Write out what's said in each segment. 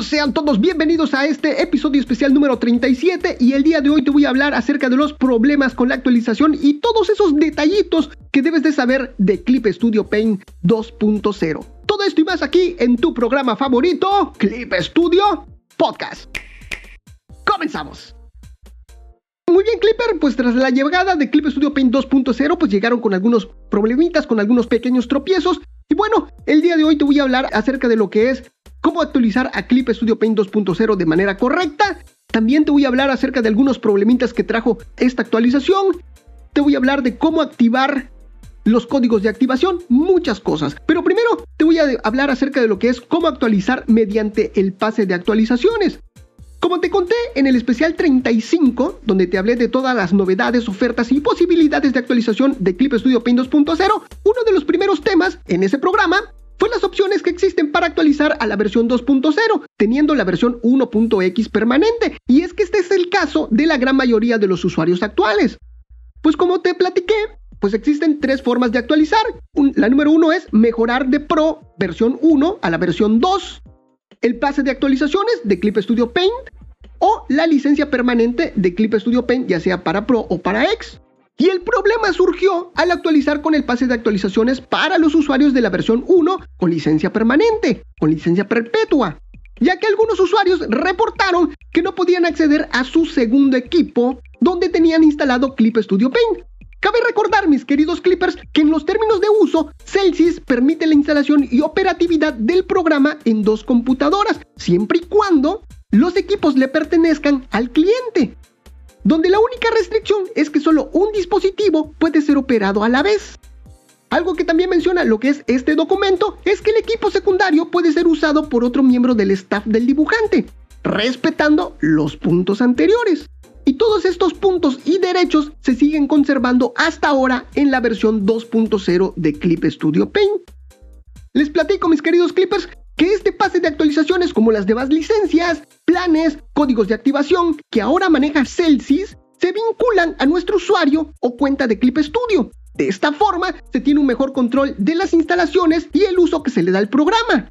Sean todos bienvenidos a este episodio especial número 37 y el día de hoy te voy a hablar acerca de los problemas con la actualización y todos esos detallitos que debes de saber de Clip Studio Paint 2.0. Todo esto y más aquí en tu programa favorito, Clip Studio Podcast. Comenzamos. Muy bien, Clipper, pues tras la llegada de Clip Studio Paint 2.0, pues llegaron con algunos problemitas, con algunos pequeños tropiezos. Y bueno, el día de hoy te voy a hablar acerca de lo que es cómo actualizar a Clip Studio Paint 2.0 de manera correcta. También te voy a hablar acerca de algunos problemitas que trajo esta actualización. Te voy a hablar de cómo activar los códigos de activación, muchas cosas. Pero primero te voy a hablar acerca de lo que es cómo actualizar mediante el pase de actualizaciones. Como te conté en el especial 35, donde te hablé de todas las novedades, ofertas y posibilidades de actualización de Clip Studio Paint 2.0, uno de los primeros temas en ese programa fue las opciones que existen para actualizar a la versión 2.0, teniendo la versión 1.x permanente. Y es que este es el caso de la gran mayoría de los usuarios actuales. Pues como te platiqué, pues existen tres formas de actualizar. la número uno es mejorar de Pro versión 1 a la versión 2. El pase de actualizaciones de Clip Studio Paint o la licencia permanente de Clip Studio Paint, ya sea para Pro o para X. Y el problema surgió al actualizar con el pase de actualizaciones para los usuarios de la versión 1 con licencia permanente, con licencia perpetua, ya que algunos usuarios reportaron que no podían acceder a su segundo equipo donde tenían instalado Clip Studio Paint. Cabe recordar, mis queridos clippers, que en los términos de uso, Celsius permite la instalación y operatividad del programa en dos computadoras, siempre y cuando los equipos le pertenezcan al cliente donde la única restricción es que solo un dispositivo puede ser operado a la vez. Algo que también menciona lo que es este documento es que el equipo secundario puede ser usado por otro miembro del staff del dibujante, respetando los puntos anteriores. Y todos estos puntos y derechos se siguen conservando hasta ahora en la versión 2.0 de Clip Studio Paint. Les platico, mis queridos clippers, que este pase de actualizaciones como las demás licencias, planes, códigos de activación que ahora maneja Celsius se vinculan a nuestro usuario o cuenta de Clip Studio. De esta forma se tiene un mejor control de las instalaciones y el uso que se le da al programa.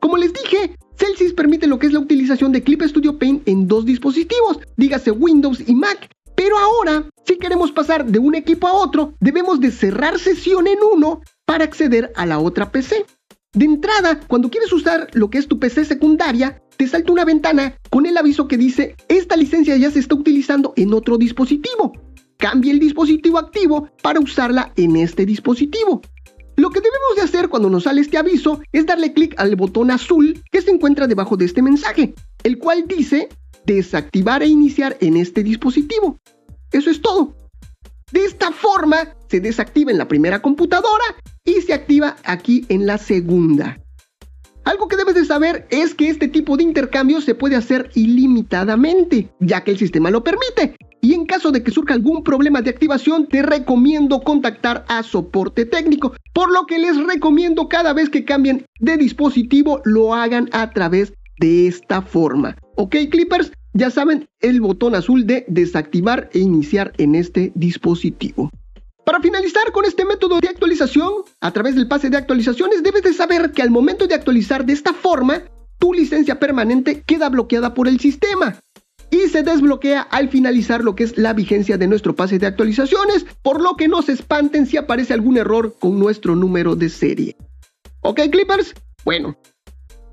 Como les dije, Celsius permite lo que es la utilización de Clip Studio Paint en dos dispositivos, dígase Windows y Mac. Pero ahora, si queremos pasar de un equipo a otro, debemos de cerrar sesión en uno para acceder a la otra PC. De entrada, cuando quieres usar lo que es tu PC secundaria, te salta una ventana con el aviso que dice, esta licencia ya se está utilizando en otro dispositivo. Cambia el dispositivo activo para usarla en este dispositivo. Lo que debemos de hacer cuando nos sale este aviso es darle clic al botón azul que se encuentra debajo de este mensaje, el cual dice desactivar e iniciar en este dispositivo. Eso es todo. De esta forma se desactiva en la primera computadora y se activa aquí en la segunda. Algo que debes de saber es que este tipo de intercambio se puede hacer ilimitadamente, ya que el sistema lo permite. Y en caso de que surja algún problema de activación, te recomiendo contactar a soporte técnico, por lo que les recomiendo cada vez que cambien de dispositivo lo hagan a través de esta forma. ¿Ok, Clippers? Ya saben, el botón azul de desactivar e iniciar en este dispositivo. Para finalizar con este método de actualización, a través del pase de actualizaciones, debes de saber que al momento de actualizar de esta forma, tu licencia permanente queda bloqueada por el sistema y se desbloquea al finalizar lo que es la vigencia de nuestro pase de actualizaciones, por lo que no se espanten si aparece algún error con nuestro número de serie. ¿Ok, Clippers? Bueno,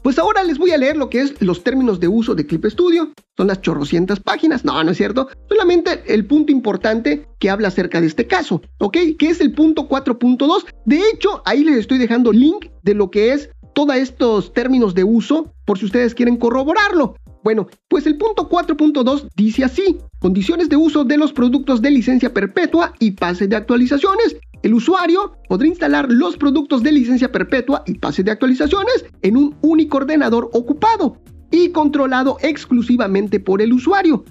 pues ahora les voy a leer lo que es los términos de uso de Clip Studio. Son las chorrocientas páginas. No, no es cierto. Solamente el punto importante que habla acerca de este caso, ¿ok? Que es el punto 4.2. De hecho, ahí les estoy dejando link de lo que es todos estos términos de uso por si ustedes quieren corroborarlo. Bueno, pues el punto 4.2 dice así, condiciones de uso de los productos de licencia perpetua y pase de actualizaciones. El usuario podrá instalar los productos de licencia perpetua y pase de actualizaciones en un único ordenador ocupado y controlado exclusivamente por el usuario.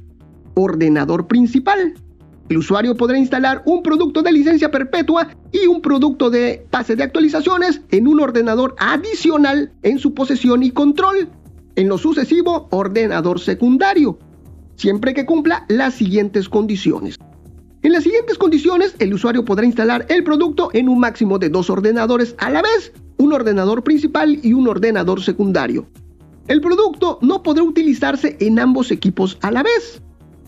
Ordenador principal. El usuario podrá instalar un producto de licencia perpetua y un producto de pase de actualizaciones en un ordenador adicional en su posesión y control. En lo sucesivo, ordenador secundario, siempre que cumpla las siguientes condiciones. En las siguientes condiciones, el usuario podrá instalar el producto en un máximo de dos ordenadores a la vez, un ordenador principal y un ordenador secundario. el producto no podrá utilizarse en ambos equipos a la vez.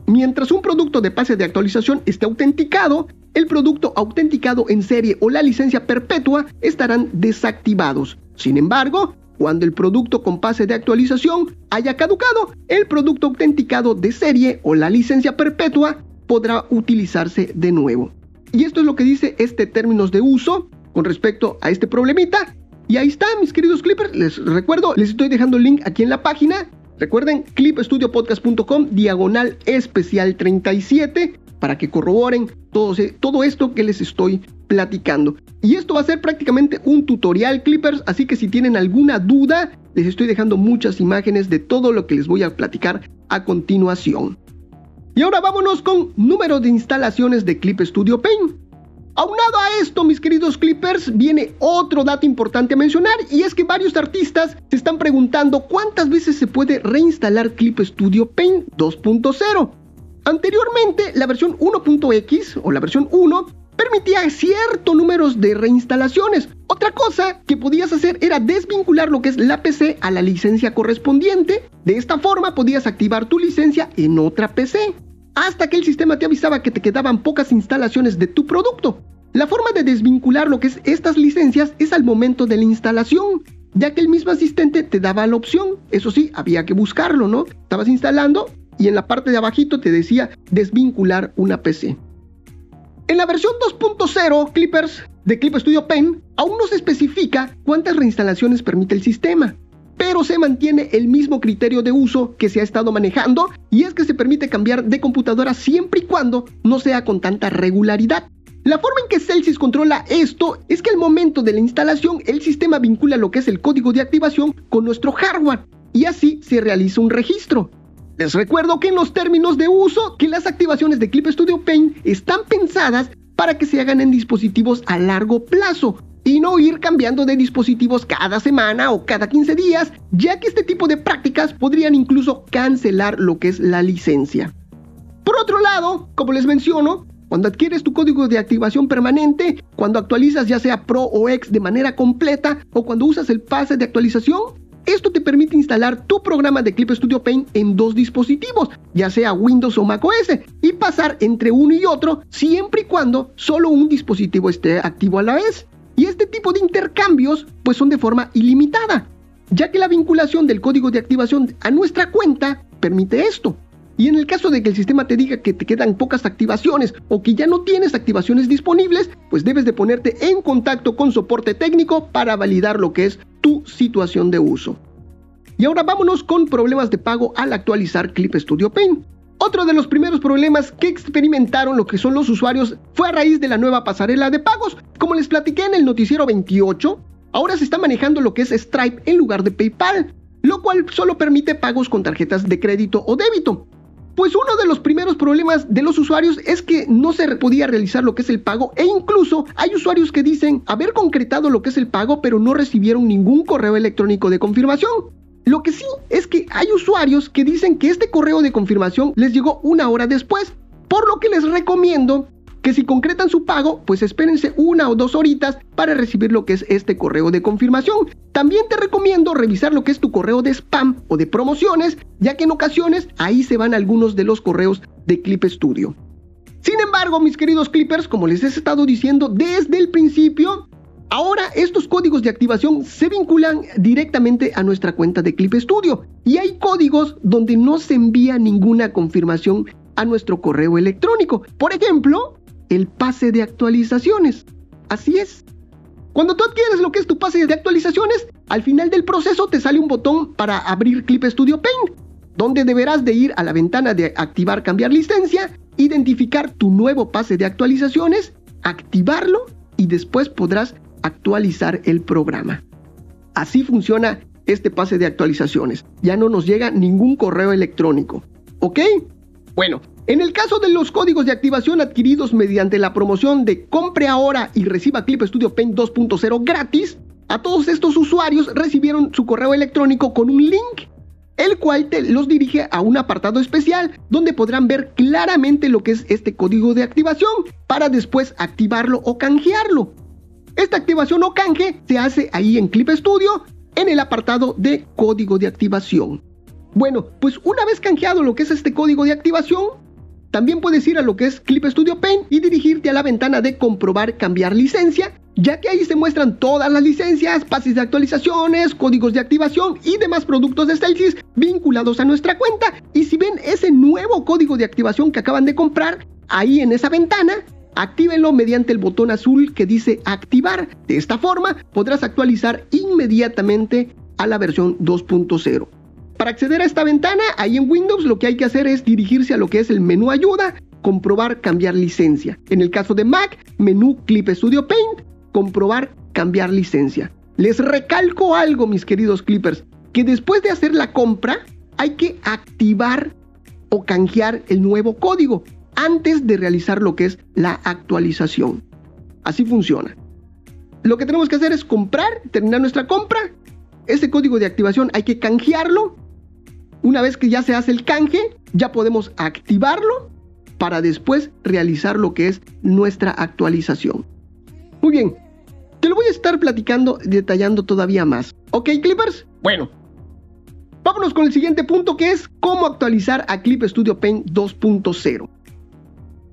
Mientras un producto de pase de actualización esté autenticado, el producto autenticado en serie o la licencia perpetua estarán desactivados. Sin embargo, cuando el producto con pase de actualización haya caducado, el producto autenticado de serie o la licencia perpetua podrá utilizarse de nuevo. Y esto es lo que dice este términos de uso con respecto a este problemita. Y ahí está, mis queridos clippers. Les recuerdo, les estoy dejando el link aquí en la página. Recuerden, clipstudiopodcast.com, diagonal especial 37, para que corroboren todo, todo esto que les estoy platicando. Y esto va a ser prácticamente un tutorial Clippers, así que si tienen alguna duda, les estoy dejando muchas imágenes de todo lo que les voy a platicar a continuación. Y ahora vámonos con número de instalaciones de Clip Studio Paint. Aunado a esto, mis queridos Clippers, viene otro dato importante a mencionar y es que varios artistas se están preguntando cuántas veces se puede reinstalar Clip Studio Paint 2.0. Anteriormente, la versión 1.x o la versión 1 permitía cierto número de reinstalaciones. Otra cosa que podías hacer era desvincular lo que es la PC a la licencia correspondiente. De esta forma podías activar tu licencia en otra PC hasta que el sistema te avisaba que te quedaban pocas instalaciones de tu producto. La forma de desvincular lo que es estas licencias es al momento de la instalación, ya que el mismo asistente te daba la opción. Eso sí, había que buscarlo, ¿no? Estabas instalando y en la parte de abajito te decía desvincular una PC. En la versión 2.0 Clippers de Clip Studio Pen aún no se especifica cuántas reinstalaciones permite el sistema pero se mantiene el mismo criterio de uso que se ha estado manejando y es que se permite cambiar de computadora siempre y cuando no sea con tanta regularidad. La forma en que Celsius controla esto es que al momento de la instalación el sistema vincula lo que es el código de activación con nuestro hardware y así se realiza un registro. Les recuerdo que en los términos de uso que las activaciones de Clip Studio Paint están pensadas para que se hagan en dispositivos a largo plazo, y no ir cambiando de dispositivos cada semana o cada 15 días, ya que este tipo de prácticas podrían incluso cancelar lo que es la licencia. Por otro lado, como les menciono, cuando adquieres tu código de activación permanente, cuando actualizas ya sea Pro o X de manera completa o cuando usas el pase de actualización, esto te permite instalar tu programa de Clip Studio Paint en dos dispositivos, ya sea Windows o macOS, y pasar entre uno y otro siempre y cuando solo un dispositivo esté activo a la vez. Y este tipo de intercambios pues son de forma ilimitada, ya que la vinculación del código de activación a nuestra cuenta permite esto. Y en el caso de que el sistema te diga que te quedan pocas activaciones o que ya no tienes activaciones disponibles, pues debes de ponerte en contacto con soporte técnico para validar lo que es tu situación de uso. Y ahora vámonos con problemas de pago al actualizar Clip Studio Paint. Otro de los primeros problemas que experimentaron lo que son los usuarios fue a raíz de la nueva pasarela de pagos. Como les platiqué en el noticiero 28, ahora se está manejando lo que es Stripe en lugar de PayPal, lo cual solo permite pagos con tarjetas de crédito o débito. Pues uno de los primeros problemas de los usuarios es que no se podía realizar lo que es el pago e incluso hay usuarios que dicen haber concretado lo que es el pago pero no recibieron ningún correo electrónico de confirmación. Lo que sí es que hay usuarios que dicen que este correo de confirmación les llegó una hora después, por lo que les recomiendo que si concretan su pago, pues espérense una o dos horitas para recibir lo que es este correo de confirmación. También te recomiendo revisar lo que es tu correo de spam o de promociones, ya que en ocasiones ahí se van algunos de los correos de Clip Studio. Sin embargo, mis queridos clippers, como les he estado diciendo desde el principio, Ahora estos códigos de activación se vinculan directamente a nuestra cuenta de Clip Studio y hay códigos donde no se envía ninguna confirmación a nuestro correo electrónico. Por ejemplo, el pase de actualizaciones. Así es. Cuando tú adquieres lo que es tu pase de actualizaciones, al final del proceso te sale un botón para abrir Clip Studio Paint, donde deberás de ir a la ventana de activar cambiar licencia, identificar tu nuevo pase de actualizaciones, activarlo y después podrás actualizar el programa. Así funciona este pase de actualizaciones. Ya no nos llega ningún correo electrónico. ¿Ok? Bueno, en el caso de los códigos de activación adquiridos mediante la promoción de compre ahora y reciba Clip Studio Paint 2.0 gratis, a todos estos usuarios recibieron su correo electrónico con un link, el cual te los dirige a un apartado especial donde podrán ver claramente lo que es este código de activación para después activarlo o canjearlo. Esta activación o canje se hace ahí en Clip Studio en el apartado de código de activación. Bueno, pues una vez canjeado lo que es este código de activación, también puedes ir a lo que es Clip Studio Paint y dirigirte a la ventana de comprobar cambiar licencia, ya que ahí se muestran todas las licencias, pases de actualizaciones, códigos de activación y demás productos de Celsius vinculados a nuestra cuenta. Y si ven ese nuevo código de activación que acaban de comprar, ahí en esa ventana, actívenlo mediante el botón azul que dice activar. De esta forma podrás actualizar inmediatamente a la versión 2.0. Para acceder a esta ventana, ahí en Windows lo que hay que hacer es dirigirse a lo que es el menú ayuda, comprobar cambiar licencia. En el caso de Mac, menú Clip Studio Paint, comprobar cambiar licencia. Les recalco algo, mis queridos clippers, que después de hacer la compra hay que activar o canjear el nuevo código antes de realizar lo que es la actualización. Así funciona. Lo que tenemos que hacer es comprar, terminar nuestra compra. Ese código de activación hay que canjearlo una vez que ya se hace el canje, ya podemos activarlo para después realizar lo que es nuestra actualización. Muy bien, te lo voy a estar platicando, detallando todavía más. ¿Ok, Clippers? Bueno, vámonos con el siguiente punto que es cómo actualizar a Clip Studio Paint 2.0.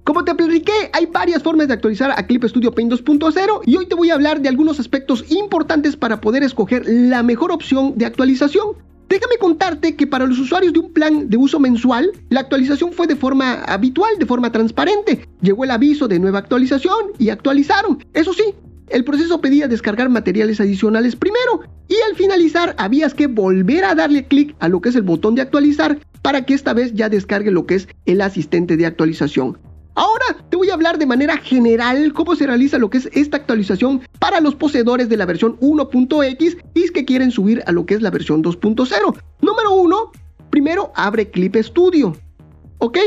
Como te platiqué, hay varias formas de actualizar a Clip Studio Paint 2.0 y hoy te voy a hablar de algunos aspectos importantes para poder escoger la mejor opción de actualización. Déjame contarte que para los usuarios de un plan de uso mensual, la actualización fue de forma habitual, de forma transparente. Llegó el aviso de nueva actualización y actualizaron. Eso sí, el proceso pedía descargar materiales adicionales primero y al finalizar habías que volver a darle clic a lo que es el botón de actualizar para que esta vez ya descargue lo que es el asistente de actualización. Ahora te voy a hablar de manera general cómo se realiza lo que es esta actualización para los poseedores de la versión 1.x y que quieren subir a lo que es la versión 2.0. Número 1, primero abre Clip Studio. ¿Ok?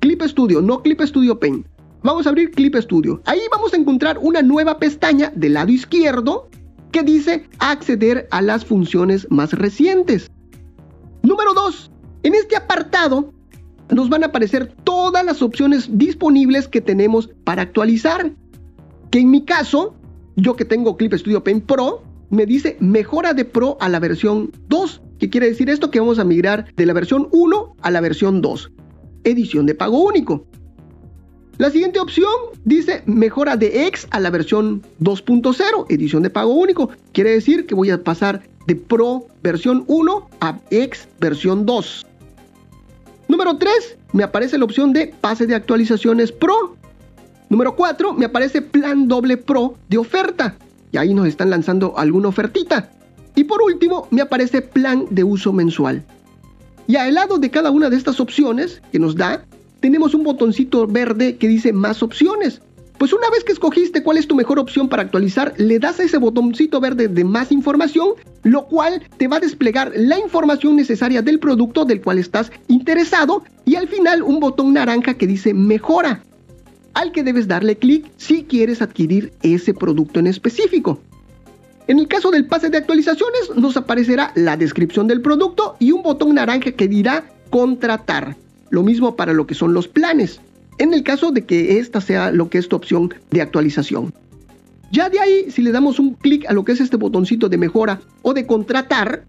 Clip Studio, no Clip Studio Paint. Vamos a abrir Clip Studio. Ahí vamos a encontrar una nueva pestaña del lado izquierdo que dice acceder a las funciones más recientes. Número 2. En este apartado nos van a aparecer todas las opciones disponibles que tenemos para actualizar. Que en mi caso, yo que tengo Clip Studio Paint Pro, me dice mejora de Pro a la versión 2. ¿Qué quiere decir esto? Que vamos a migrar de la versión 1 a la versión 2. Edición de pago único. La siguiente opción dice mejora de X a la versión 2.0, edición de pago único. Quiere decir que voy a pasar de Pro versión 1 a X versión 2. Número 3, me aparece la opción de pase de actualizaciones Pro. Número 4, me aparece plan doble Pro de oferta. Y ahí nos están lanzando alguna ofertita. Y por último, me aparece plan de uso mensual. Y al lado de cada una de estas opciones que nos da, tenemos un botoncito verde que dice más opciones. Pues una vez que escogiste cuál es tu mejor opción para actualizar, le das a ese botoncito verde de más información, lo cual te va a desplegar la información necesaria del producto del cual estás interesado y al final un botón naranja que dice mejora, al que debes darle clic si quieres adquirir ese producto en específico. En el caso del pase de actualizaciones nos aparecerá la descripción del producto y un botón naranja que dirá contratar. Lo mismo para lo que son los planes en el caso de que esta sea lo que es tu opción de actualización. Ya de ahí, si le damos un clic a lo que es este botoncito de mejora o de contratar,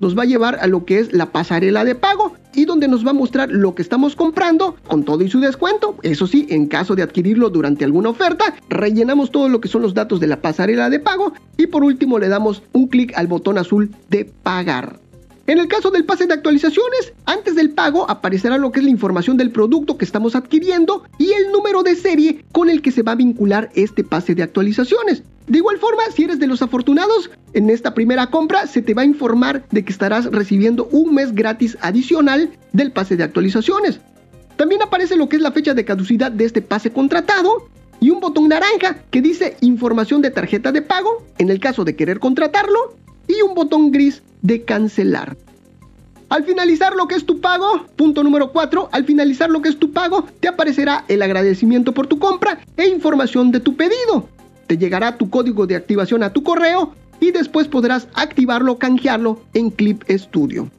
nos va a llevar a lo que es la pasarela de pago y donde nos va a mostrar lo que estamos comprando con todo y su descuento. Eso sí, en caso de adquirirlo durante alguna oferta, rellenamos todo lo que son los datos de la pasarela de pago y por último le damos un clic al botón azul de pagar. En el caso del pase de actualizaciones, antes del pago aparecerá lo que es la información del producto que estamos adquiriendo y el número de serie con el que se va a vincular este pase de actualizaciones. De igual forma, si eres de los afortunados, en esta primera compra se te va a informar de que estarás recibiendo un mes gratis adicional del pase de actualizaciones. También aparece lo que es la fecha de caducidad de este pase contratado y un botón naranja que dice información de tarjeta de pago en el caso de querer contratarlo y un botón gris de cancelar. Al finalizar lo que es tu pago, punto número 4, al finalizar lo que es tu pago, te aparecerá el agradecimiento por tu compra e información de tu pedido. Te llegará tu código de activación a tu correo y después podrás activarlo o canjearlo en Clip Studio.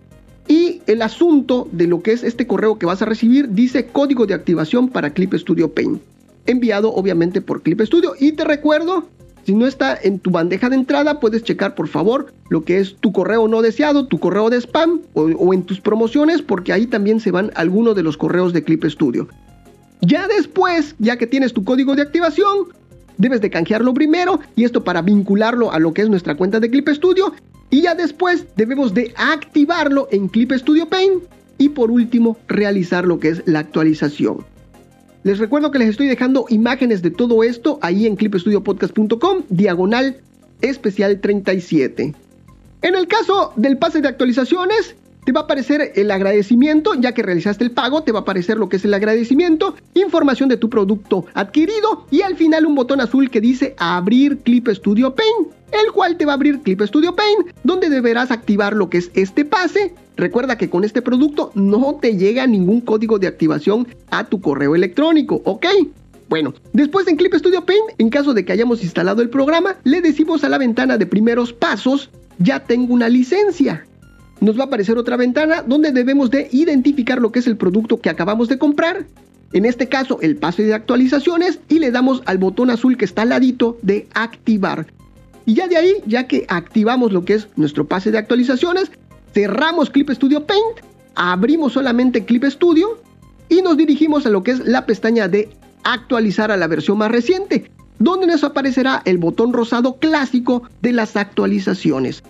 Y el asunto de lo que es este correo que vas a recibir dice código de activación para Clip Studio Paint, enviado obviamente por Clip Studio. Y te recuerdo Si no está en tu bandeja de entrada, puedes checar por favor lo que es tu correo no deseado, tu correo de spam o, o en tus promociones, porque ahí también se van algunos de los correos de Clip Studio. Ya después, ya que tienes tu código de activación, debes de canjearlo primero y esto para vincularlo a lo que es nuestra cuenta de Clip Studio y ya después debemos de activarlo en Clip Studio Paint y por último realizar lo que es la actualización. Les recuerdo que les estoy dejando imágenes de todo esto ahí en clipstudiopodcast.com, diagonal especial 37. En el caso del pase de actualizaciones, te va a aparecer el agradecimiento, ya que realizaste el pago, te va a aparecer lo que es el agradecimiento, información de tu producto adquirido y al final un botón azul que dice abrir Clip Studio Paint, el cual te va a abrir Clip Studio Paint, donde deberás activar lo que es este pase Recuerda que con este producto no te llega ningún código de activación a tu correo electrónico, ¿ok? Bueno, después en Clip Studio Paint, en caso de que hayamos instalado el programa, le decimos a la ventana de primeros pasos, ya tengo una licencia. Nos va a aparecer otra ventana donde debemos de identificar lo que es el producto que acabamos de comprar. En este caso, el pase de actualizaciones y le damos al botón azul que está al ladito de activar. Y ya de ahí, ya que activamos lo que es nuestro pase de actualizaciones, cerramos Clip Studio Paint, abrimos solamente Clip Studio y nos dirigimos a lo que es la pestaña de actualizar a la versión más reciente, donde nos aparecerá el botón rosado clásico de las actualizaciones.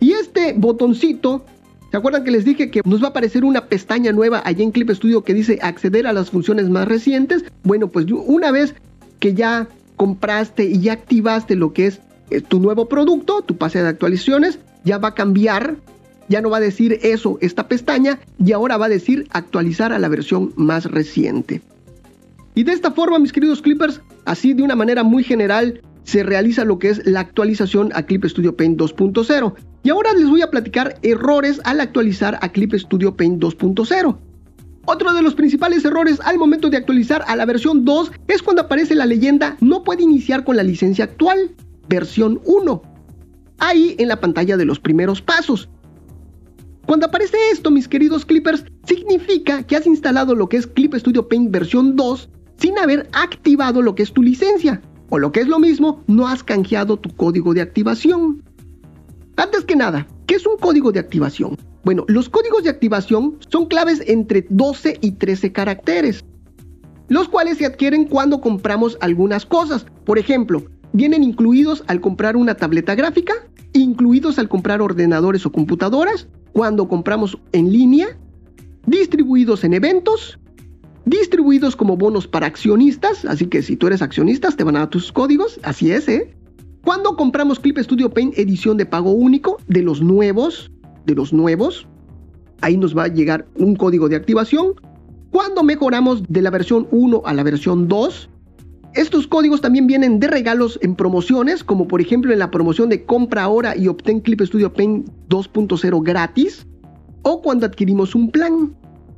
Y este botoncito, ¿se acuerdan que les dije que nos va a aparecer una pestaña nueva allí en Clip Studio que dice acceder a las funciones más recientes? Bueno, pues una vez que ya compraste y ya activaste lo que es eh, tu nuevo producto, tu pase de actualizaciones, ya va a cambiar ya no va a decir eso esta pestaña y ahora va a decir actualizar a la versión más reciente. Y de esta forma, mis queridos clippers, así de una manera muy general, se realiza lo que es la actualización a Clip Studio Paint 2.0. Y ahora les voy a platicar errores al actualizar a Clip Studio Paint 2.0. Otro de los principales errores al momento de actualizar a la versión 2 es cuando aparece la leyenda no puede iniciar con la licencia actual, versión 1. Ahí en la pantalla de los primeros pasos. Cuando aparece esto, mis queridos clippers, significa que has instalado lo que es Clip Studio Paint versión 2 sin haber activado lo que es tu licencia. O lo que es lo mismo, no has canjeado tu código de activación. Antes que nada, ¿qué es un código de activación? Bueno, los códigos de activación son claves entre 12 y 13 caracteres, los cuales se adquieren cuando compramos algunas cosas. Por ejemplo, vienen incluidos al comprar una tableta gráfica, incluidos al comprar ordenadores o computadoras, cuando compramos en línea, distribuidos en eventos, distribuidos como bonos para accionistas, así que si tú eres accionista te van a dar tus códigos, así es, ¿eh? Cuando compramos Clip Studio Paint edición de pago único de los nuevos, de los nuevos, ahí nos va a llegar un código de activación. Cuando mejoramos de la versión 1 a la versión 2, estos códigos también vienen de regalos en promociones, como por ejemplo en la promoción de compra ahora y obtén Clip Studio Paint 2.0 gratis, o cuando adquirimos un plan.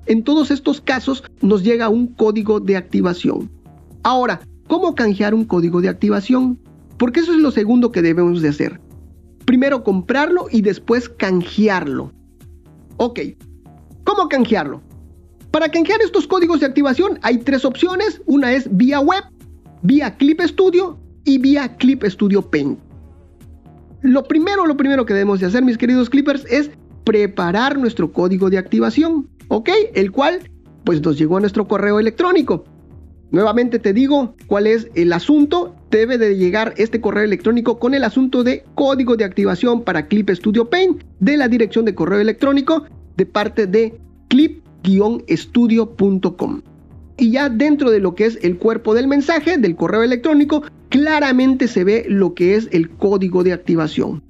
En todos estos casos nos llega un código de activación. Ahora, ¿cómo canjear un código de activación? Porque eso es lo segundo que debemos de hacer. Primero comprarlo y después canjearlo. Ok, ¿cómo canjearlo? Para canjear estos códigos de activación hay tres opciones. Una es vía web, vía Clip Studio y vía Clip Studio Paint. Lo primero, lo primero que debemos de hacer, mis queridos clippers, es preparar nuestro código de activación, ¿ok? El cual, pues nos llegó a nuestro correo electrónico. Nuevamente te digo cuál es el asunto. Debe de llegar este correo electrónico con el asunto de código de activación para Clip Studio Paint de la dirección de correo electrónico de parte de clip-studio.com y ya dentro de lo que es el cuerpo del mensaje, del correo electrónico, claramente se ve lo que es el código de activación.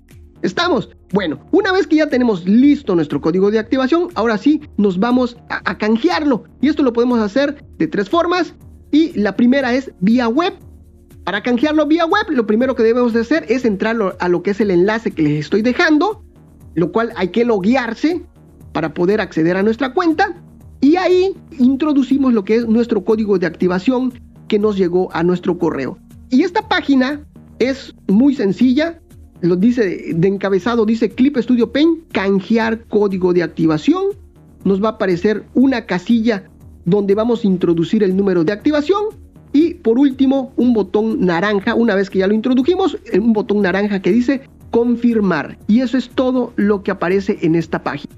¿Estamos? Bueno, una vez que ya tenemos listo nuestro código de activación, ahora sí nos vamos a, canjearlo. Y esto lo podemos hacer de tres formas. Y la primera es vía web. Para canjearlo vía web, lo primero que debemos de hacer es entrar a lo que es el enlace que les estoy dejando, lo cual hay que loguearse para poder acceder a nuestra cuenta. Y ahí introducimos lo que es nuestro código de activación que nos llegó a nuestro correo. Y esta página es muy sencilla. Lo dice de encabezado, dice Clip Studio Paint, canjear código de activación. Nos va a aparecer una casilla donde vamos a introducir el número de activación. Y por último, un botón naranja, una vez que ya lo introdujimos, un botón naranja que dice confirmar. Y eso es todo lo que aparece en esta página.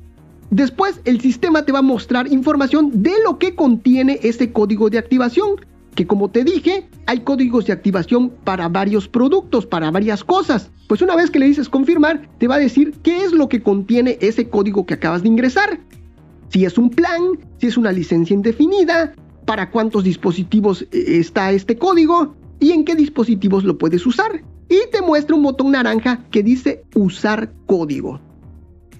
Después el sistema te va a mostrar información de lo que contiene ese código de activación, que como te dije, hay códigos de activación para varios productos, para varias cosas. Pues una vez que le dices confirmar, te va a decir qué es lo que contiene ese código que acabas de ingresar. Si es un plan, si es una licencia indefinida, para cuántos dispositivos eh, está este código y en qué dispositivos lo puedes usar. Y te muestra un botón naranja que dice usar código.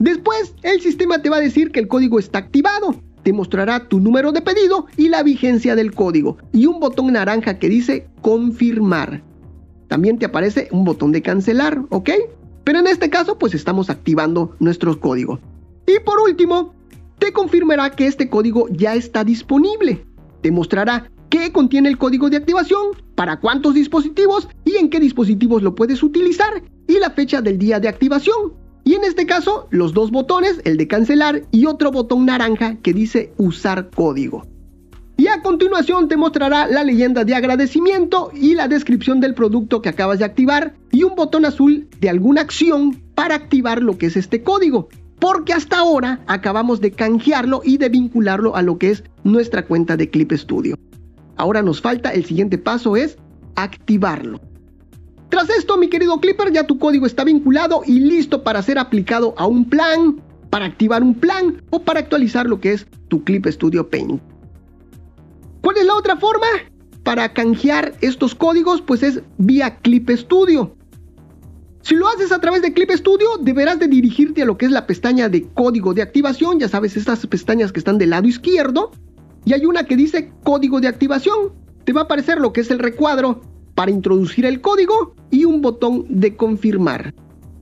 Después, el sistema te va a decir que el código está activado. Te mostrará tu número de pedido y la vigencia del código. Y un botón naranja que dice confirmar. También te aparece un botón de cancelar, ¿ok? Pero en este caso, pues estamos activando nuestro código. Y por último, te confirmará que este código ya está disponible. Te mostrará qué contiene el código de activación, para cuántos dispositivos y en qué dispositivos lo puedes utilizar y la fecha del día de activación. Y en este caso, los dos botones, el de cancelar y otro botón naranja que dice usar código. Y a continuación te mostrará la leyenda de agradecimiento y la descripción del producto que acabas de activar y un botón azul de alguna acción para activar lo que es este código. Porque hasta ahora acabamos de canjearlo y de vincularlo a lo que es nuestra cuenta de Clip Studio. Ahora nos falta el siguiente paso es activarlo. Tras esto, mi querido Clipper, ya tu código está vinculado y listo para ser aplicado a un plan, para activar un plan o para actualizar lo que es tu Clip Studio Paint. ¿Cuál es la otra forma? Para canjear estos códigos, pues es vía Clip Studio. Si lo haces a través de Clip Studio, deberás de dirigirte a lo que es la pestaña de código de activación, ya sabes, estas pestañas que están del lado izquierdo, y hay una que dice código de activación. Te va a aparecer lo que es el recuadro para introducir el código y un botón de confirmar.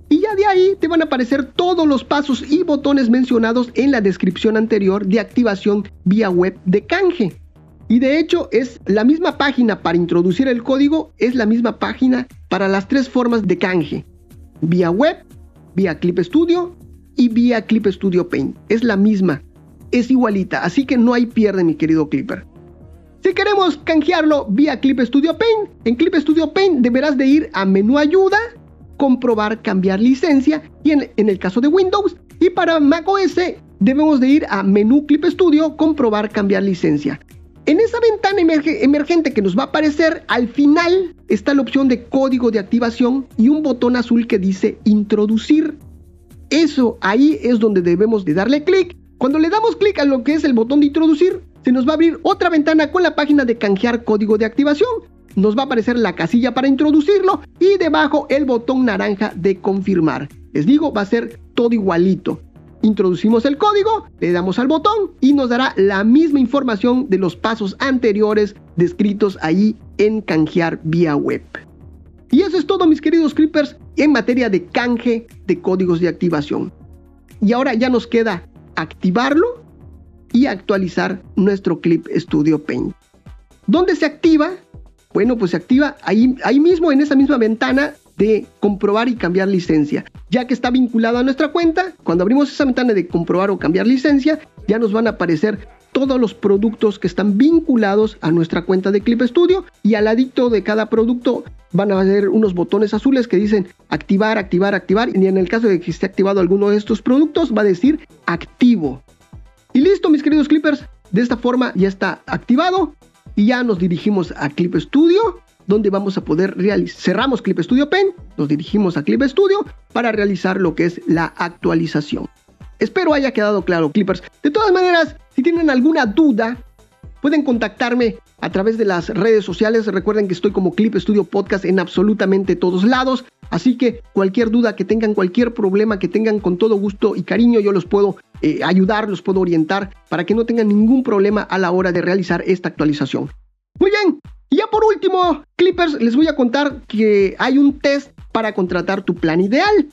Y ya de ahí te van a aparecer todos los pasos y botones mencionados en la descripción anterior de activación vía web de canje. Y de hecho es la misma página para introducir el código, es la misma página para las tres formas de canje. Vía web, vía Clip Studio y vía Clip Studio Paint. Es la misma, es igualita, así que no hay pierde mi querido Clipper. Si queremos canjearlo vía Clip Studio Paint, en Clip Studio Paint deberás de ir a menú ayuda, comprobar cambiar licencia y en, el caso de Windows y para macOS debemos de ir a menú Clip Studio, comprobar cambiar licencia. En esa ventana emergente que nos va a aparecer, al final está la opción de código de activación y un botón azul que dice introducir. Eso ahí es donde debemos de darle clic. Cuando le damos clic a lo que es el botón de introducir, nos va a abrir otra ventana con la página de canjear código de activación. Nos va a aparecer la casilla para introducirlo y debajo el botón naranja de confirmar. Les digo, va a ser todo igualito. Introducimos el código, le damos al botón y nos dará la misma información de los pasos anteriores descritos ahí en canjear vía web. Y eso es todo mis queridos creepers en materia de canje de códigos de activación. Y ahora ya nos queda activarlo y actualizar nuestro Clip Studio Paint. ¿Dónde se activa? Bueno, pues se activa ahí, ahí mismo en esa misma ventana de comprobar y cambiar licencia. Ya que está vinculado a nuestra cuenta, cuando abrimos esa ventana de comprobar o cambiar licencia, ya nos van a aparecer todos los productos que están vinculados a nuestra cuenta de Clip Studio y al ladito de cada producto van a haber unos botones azules que dicen activar, activar, activar y en el caso de que esté activado alguno de estos productos va a decir activo. Y listo, mis queridos clippers. De esta forma ya está activado y ya nos dirigimos a Clip Studio, donde vamos a poder realizar. Cerramos Clip Studio Pen, nos dirigimos a Clip Studio para realizar lo que es la actualización. Espero haya quedado claro, Clippers. De todas maneras, si tienen alguna duda, pueden contactarme a través de las redes sociales. Recuerden que estoy como Clip Studio Podcast en absolutamente todos lados. Así que cualquier duda que tengan, cualquier problema que tengan, con todo gusto y cariño, yo los puedo eh, ayudar, los puedo orientar para que no tengan ningún problema a la hora de realizar esta actualización. Muy bien, y ya por último, Clippers, les voy a contar que hay un test para contratar tu plan ideal.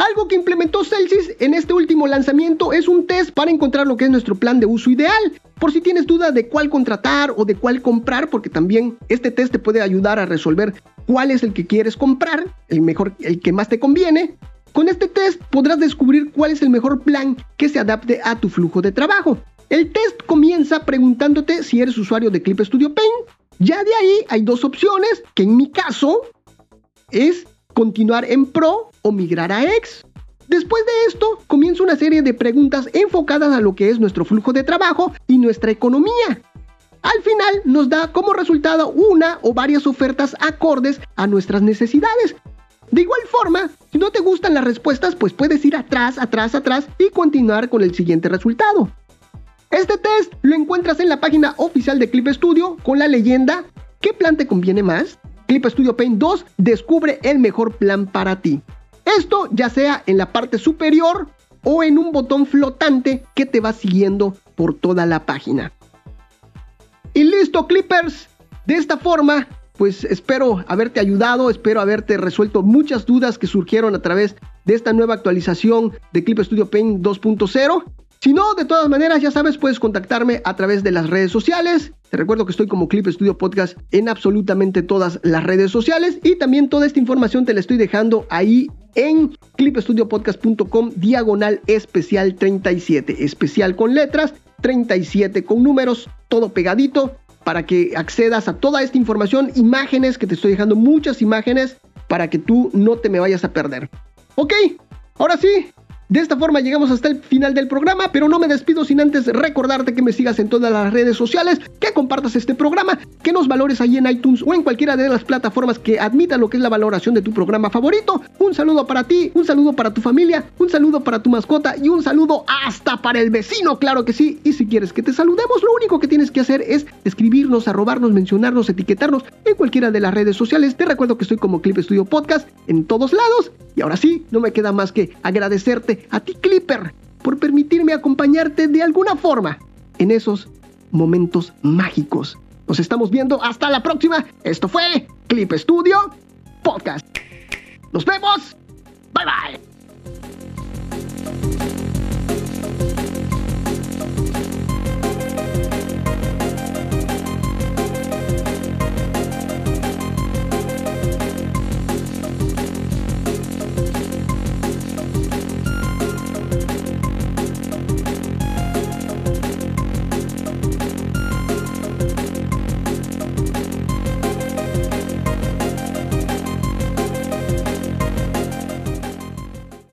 Algo que implementó Celsius en este último lanzamiento es un test para encontrar lo que es nuestro plan de uso ideal. Por si tienes duda de cuál contratar o de cuál comprar, porque también este test te puede ayudar a resolver cuál es el que quieres comprar, el mejor, el que más te conviene. Con este test podrás descubrir cuál es el mejor plan que se adapte a tu flujo de trabajo. El test comienza preguntándote si eres usuario de Clip Studio Paint, Ya de ahí hay dos opciones, que en mi caso es continuar en Pro o migrar a X. Después de esto, comienza una serie de preguntas enfocadas a lo que es nuestro flujo de trabajo y nuestra economía. Al final nos da como resultado una o varias ofertas acordes a nuestras necesidades. De igual forma, si no te gustan las respuestas, pues puedes ir atrás, atrás, atrás y continuar con el siguiente resultado. Este test lo encuentras en la página oficial de Clip Studio con la leyenda ¿Qué plan te conviene más? Clip Studio Paint 2 descubre el mejor plan para ti. Esto ya sea en la parte superior o en un botón flotante que te va siguiendo por toda la página. Y listo, Clippers. De esta forma, pues espero haberte ayudado, espero haberte resuelto muchas dudas que surgieron a través de esta nueva actualización de Clip Studio Paint 2.0. Si no, de todas maneras, ya sabes, puedes contactarme a través de las redes sociales. Te recuerdo que estoy como Clip Studio Podcast en absolutamente todas las redes sociales y también toda esta información te la estoy dejando ahí en clipstudiopodcast.com diagonal especial 37, especial con letras, 37 con números, todo pegadito para que accedas a toda esta información, imágenes, que te estoy dejando muchas imágenes para que tú no te me vayas a perder. Ok, ahora sí, de esta forma llegamos hasta el final del programa, pero no me despido sin antes recordarte que me sigas en todas las redes sociales, que compartas este programa, que nos valores ahí en iTunes o en cualquiera de las plataformas que admitan lo que es la valoración de tu programa favorito. Un saludo para ti, un saludo para tu familia, un saludo para tu mascota y un saludo hasta para el vecino, claro que sí. Y si quieres que te saludemos, lo único que tienes que hacer es escribirnos, arrobarnos, mencionarnos, etiquetarnos en cualquiera de las redes sociales. Te recuerdo que estoy como Clip Studio Podcast en todos lados. Y ahora sí, no me queda más que agradecerte a ti Clipper por permitirme acompañarte de alguna forma en esos momentos mágicos. Nos estamos viendo hasta la próxima. Esto fue Clip Studio Podcast. Nos vemos. Bye bye.